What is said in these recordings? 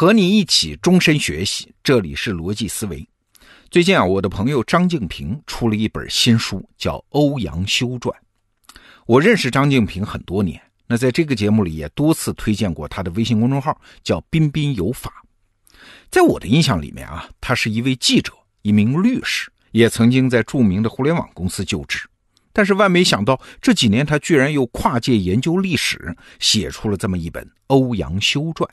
和你一起终身学习，这里是逻辑思维。最近啊，我的朋友张静平出了一本新书，叫《欧阳修传》。我认识张静平很多年，那在这个节目里也多次推荐过他的微信公众号，叫“彬彬有法”。在我的印象里面啊，他是一位记者，一名律师，也曾经在著名的互联网公司就职。但是万没想到，这几年他居然又跨界研究历史，写出了这么一本《欧阳修传》。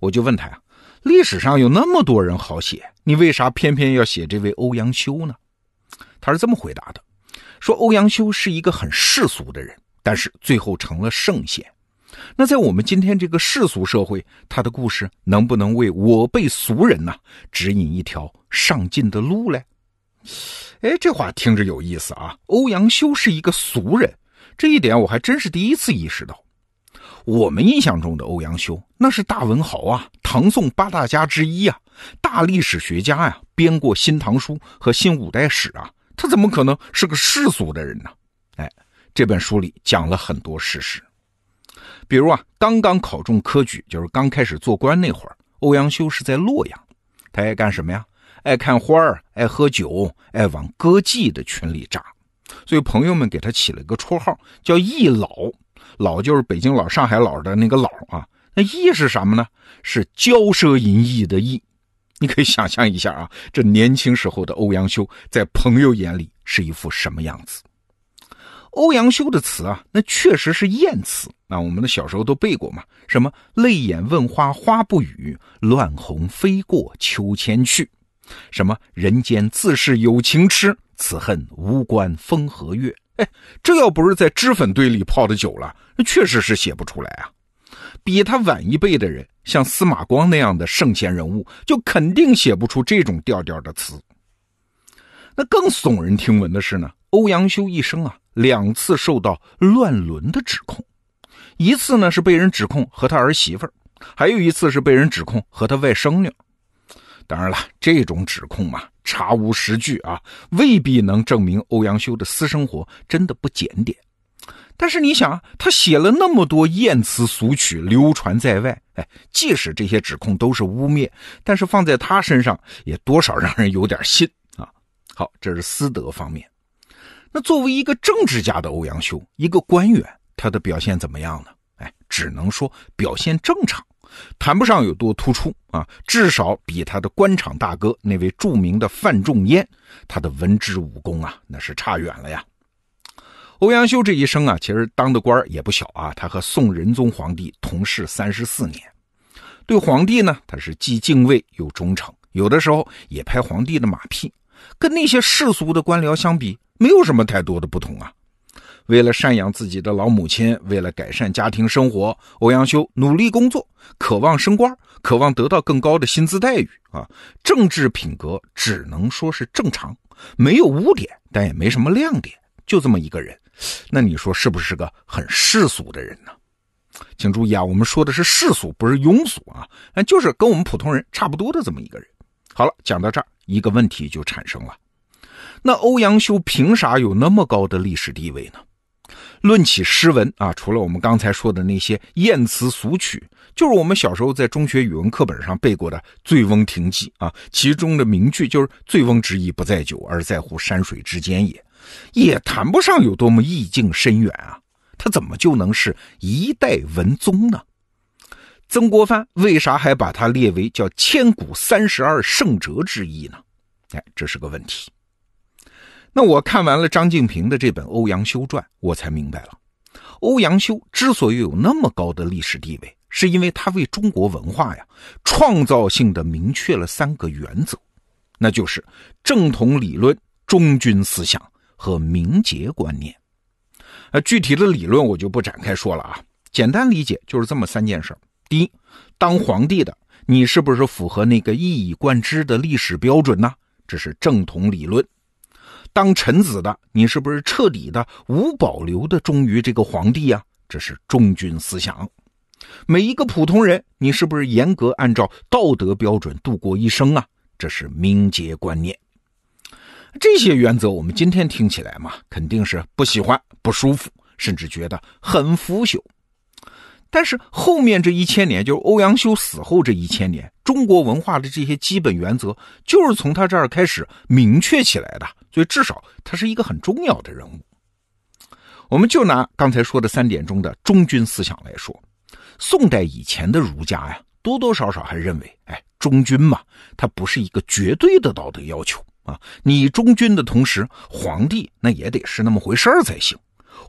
我就问他呀，历史上有那么多人好写，你为啥偏偏要写这位欧阳修呢？他是这么回答的：说欧阳修是一个很世俗的人，但是最后成了圣贤。那在我们今天这个世俗社会，他的故事能不能为我辈俗人呢指引一条上进的路嘞？哎，这话听着有意思啊！欧阳修是一个俗人，这一点我还真是第一次意识到。我们印象中的欧阳修，那是大文豪啊，唐宋八大家之一啊，大历史学家呀，编过《新唐书》和《新五代史》啊，他怎么可能是个世俗的人呢？哎，这本书里讲了很多事实，比如啊，刚刚考中科举，就是刚开始做官那会儿，欧阳修是在洛阳，他爱干什么呀？爱看花儿，爱喝酒，爱往歌妓的群里扎，所以朋友们给他起了个绰号，叫“易老”。老就是北京老、上海老的那个老啊，那义是什么呢？是骄奢淫逸的逸。你可以想象一下啊，这年轻时候的欧阳修在朋友眼里是一副什么样子？欧阳修的词啊，那确实是艳词啊，我们的小时候都背过嘛，什么泪眼问花花不语，乱红飞过秋千去，什么人间自是有情痴，此恨无关风和月。哎，这要不是在脂粉堆里泡的久了，那确实是写不出来啊。比他晚一辈的人，像司马光那样的圣贤人物，就肯定写不出这种调调的词。那更耸人听闻的是呢，欧阳修一生啊，两次受到乱伦的指控，一次呢是被人指控和他儿媳妇儿，还有一次是被人指控和他外甥女。当然了，这种指控嘛。查无实据啊，未必能证明欧阳修的私生活真的不检点。但是你想啊，他写了那么多艳词俗曲流传在外，哎，即使这些指控都是污蔑，但是放在他身上也多少让人有点信啊。好，这是私德方面。那作为一个政治家的欧阳修，一个官员，他的表现怎么样呢？哎，只能说表现正常。谈不上有多突出啊，至少比他的官场大哥那位著名的范仲淹，他的文治武功啊，那是差远了呀。欧阳修这一生啊，其实当的官也不小啊，他和宋仁宗皇帝同治三十四年，对皇帝呢，他是既敬畏又忠诚，有的时候也拍皇帝的马屁，跟那些世俗的官僚相比，没有什么太多的不同啊。为了赡养自己的老母亲，为了改善家庭生活，欧阳修努力工作，渴望升官，渴望得到更高的薪资待遇啊！政治品格只能说是正常，没有污点，但也没什么亮点，就这么一个人。那你说是不是个很世俗的人呢？请注意啊，我们说的是世俗，不是庸俗啊，那就是跟我们普通人差不多的这么一个人。好了，讲到这儿，一个问题就产生了：那欧阳修凭啥有那么高的历史地位呢？论起诗文啊，除了我们刚才说的那些艳词俗曲，就是我们小时候在中学语文课本上背过的《醉翁亭记》啊，其中的名句就是“醉翁之意不在酒，而在乎山水之间也”，也谈不上有多么意境深远啊。他怎么就能是一代文宗呢？曾国藩为啥还把他列为叫千古三十二圣哲之一呢？哎，这是个问题。那我看完了张静平的这本《欧阳修传》，我才明白了，欧阳修之所以有那么高的历史地位，是因为他为中国文化呀创造性的明确了三个原则，那就是正统理论、忠君思想和明节观念。呃，具体的理论我就不展开说了啊，简单理解就是这么三件事第一，当皇帝的你是不是符合那个一以贯之的历史标准呢？这是正统理论。当臣子的你是不是彻底的、无保留的忠于这个皇帝呀？这是忠君思想。每一个普通人，你是不是严格按照道德标准度过一生啊？这是明节观念。这些原则，我们今天听起来嘛，肯定是不喜欢、不舒服，甚至觉得很腐朽。但是后面这一千年，就是欧阳修死后这一千年，中国文化的这些基本原则就是从他这儿开始明确起来的，所以至少他是一个很重要的人物。我们就拿刚才说的三点中的忠君思想来说，宋代以前的儒家呀，多多少少还认为，哎，忠君嘛，他不是一个绝对的道德要求啊。你忠君的同时，皇帝那也得是那么回事儿才行。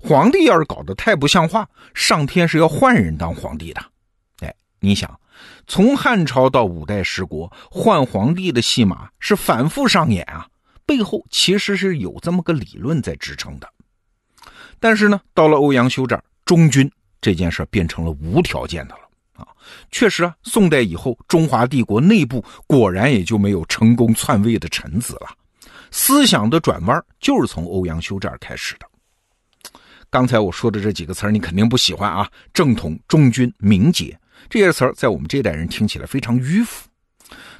皇帝要是搞得太不像话，上天是要换人当皇帝的。哎，你想，从汉朝到五代十国，换皇帝的戏码是反复上演啊，背后其实是有这么个理论在支撑的。但是呢，到了欧阳修这儿，忠君这件事变成了无条件的了啊。确实啊，宋代以后，中华帝国内部果然也就没有成功篡位的臣子了，思想的转弯就是从欧阳修这儿开始的。刚才我说的这几个词儿，你肯定不喜欢啊！正统、忠君、名节这些词儿，在我们这代人听起来非常迂腐。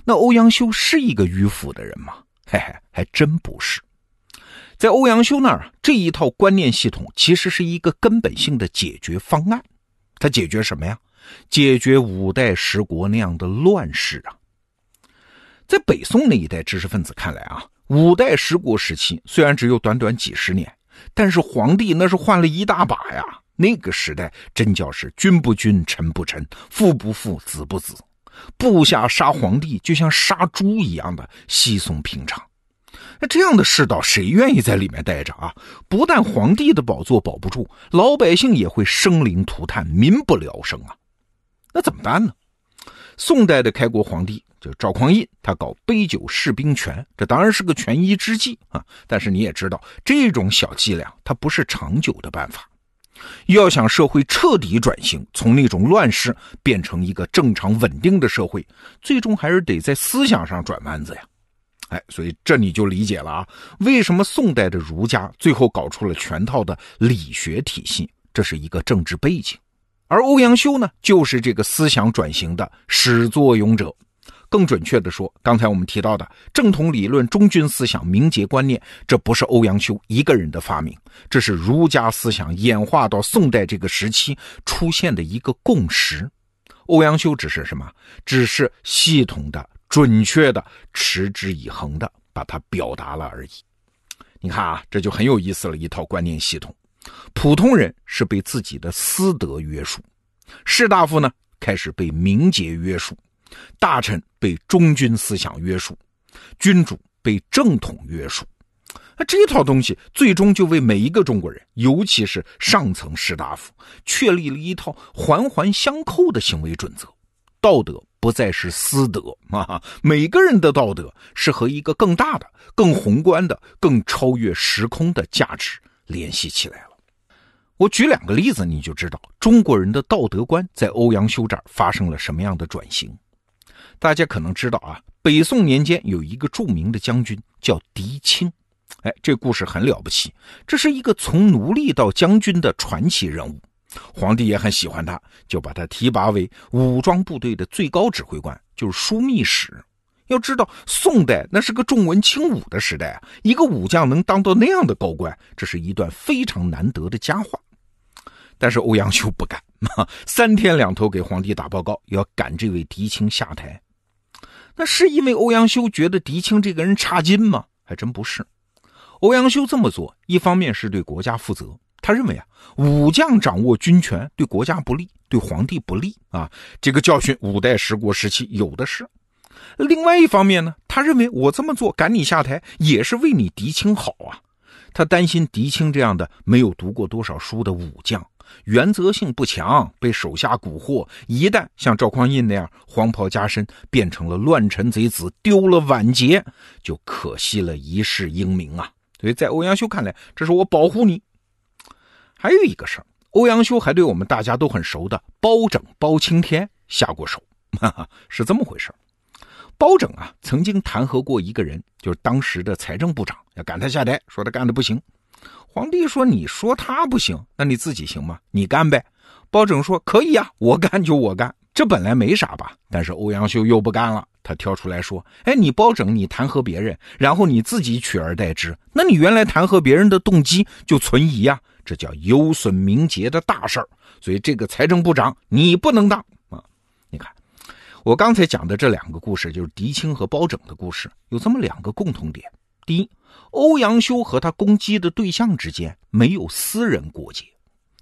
那欧阳修是一个迂腐的人吗？嘿嘿，还真不是。在欧阳修那儿，这一套观念系统其实是一个根本性的解决方案。他解决什么呀？解决五代十国那样的乱世啊！在北宋那一代知识分子看来啊，五代十国时期虽然只有短短几十年。但是皇帝那是换了一大把呀，那个时代真叫是君不君，臣不臣，父不父，子不子，部下杀皇帝就像杀猪一样的稀松平常。那这样的世道，谁愿意在里面待着啊？不但皇帝的宝座保不住，老百姓也会生灵涂炭，民不聊生啊。那怎么办呢？宋代的开国皇帝。就赵匡胤，他搞杯酒释兵权，这当然是个权宜之计啊。但是你也知道，这种小伎俩它不是长久的办法。要想社会彻底转型，从那种乱世变成一个正常稳定的社会，最终还是得在思想上转弯子呀。哎，所以这你就理解了啊，为什么宋代的儒家最后搞出了全套的理学体系，这是一个政治背景。而欧阳修呢，就是这个思想转型的始作俑者。更准确的说，刚才我们提到的正统理论、忠君思想、明节观念，这不是欧阳修一个人的发明，这是儒家思想演化到宋代这个时期出现的一个共识。欧阳修只是什么？只是系统的、准确的、持之以恒的把它表达了而已。你看啊，这就很有意思了，一套观念系统。普通人是被自己的私德约束，士大夫呢开始被名节约束。大臣被忠君思想约束，君主被正统约束，那这套东西最终就为每一个中国人，尤其是上层士大夫，确立了一套环环相扣的行为准则。道德不再是私德啊，每个人的道德是和一个更大的、更宏观的、更超越时空的价值联系起来了。我举两个例子，你就知道中国人的道德观在欧阳修这儿发生了什么样的转型。大家可能知道啊，北宋年间有一个著名的将军叫狄青，哎，这故事很了不起。这是一个从奴隶到将军的传奇人物，皇帝也很喜欢他，就把他提拔为武装部队的最高指挥官，就是枢密使。要知道，宋代那是个重文轻武的时代啊，一个武将能当到那样的高官，这是一段非常难得的佳话。但是欧阳修不敢，三天两头给皇帝打报告，要赶这位狄青下台。那是因为欧阳修觉得狄青这个人差劲吗？还真不是。欧阳修这么做，一方面是对国家负责，他认为啊，武将掌握军权对国家不利，对皇帝不利啊。这个教训五代十国时期有的是。另外一方面呢，他认为我这么做赶你下台，也是为你狄青好啊。他担心狄青这样的没有读过多少书的武将。原则性不强，被手下蛊惑，一旦像赵匡胤那样黄袍加身，变成了乱臣贼子，丢了晚节，就可惜了一世英名啊！所以在欧阳修看来，这是我保护你。还有一个事儿，欧阳修还对我们大家都很熟的包拯、包青天下过手，哈哈，是这么回事包拯啊，曾经弹劾过一个人，就是当时的财政部长，要赶他下台，说他干的不行。皇帝说：“你说他不行，那你自己行吗？你干呗。”包拯说：“可以啊，我干就我干。这本来没啥吧？但是欧阳修又不干了，他跳出来说：‘哎，你包拯，你弹劾别人，然后你自己取而代之，那你原来弹劾别人的动机就存疑呀，这叫有损名节的大事儿。所以这个财政部长你不能当啊！你看，我刚才讲的这两个故事，就是狄青和包拯的故事，有这么两个共同点：第一，欧阳修和他攻击的对象之间没有私人过节；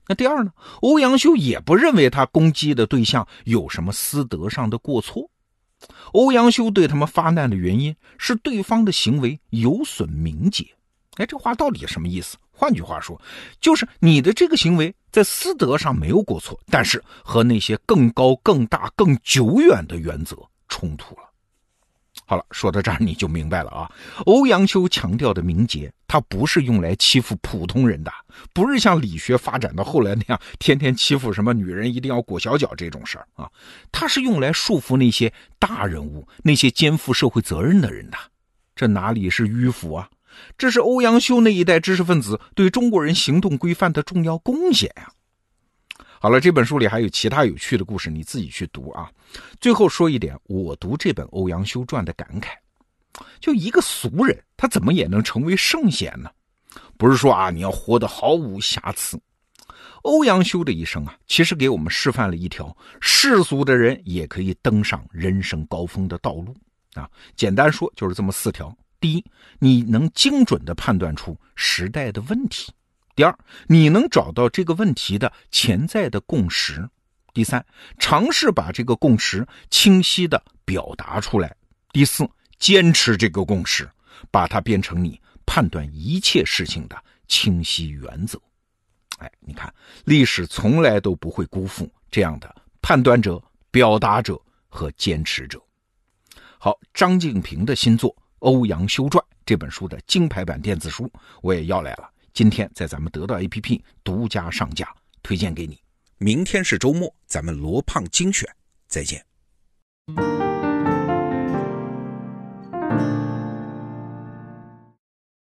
那第二呢，欧阳修也不认为他攻击的对象有什么私德上的过错。欧阳修对他们发难的原因是对方的行为有损名节。哎，这话到底什么意思？换句话说，就是你的这个行为在私德上没有过错，但是和那些更高、更大、更久远的原则冲突了。好了，说到这儿你就明白了啊。欧阳修强调的名节，他不是用来欺负普通人的，不是像理学发展到后来那样，天天欺负什么女人一定要裹小脚这种事儿啊。他是用来束缚那些大人物、那些肩负社会责任的人的。这哪里是迂腐啊？这是欧阳修那一代知识分子对中国人行动规范的重要贡献呀。好了，这本书里还有其他有趣的故事，你自己去读啊。最后说一点，我读这本《欧阳修传》的感慨：就一个俗人，他怎么也能成为圣贤呢？不是说啊，你要活得毫无瑕疵。欧阳修的一生啊，其实给我们示范了一条世俗的人也可以登上人生高峰的道路啊。简单说，就是这么四条。第一，你能精准的判断出时代的问题；第二，你能找到这个问题的潜在的共识；第三，尝试把这个共识清晰的表达出来；第四，坚持这个共识，把它变成你判断一切事情的清晰原则。哎，你看，历史从来都不会辜负这样的判断者、表达者和坚持者。好，张静平的新作。《欧阳修传》这本书的金牌版电子书我也要来了，今天在咱们得到 APP 独家上架，推荐给你。明天是周末，咱们罗胖精选，再见。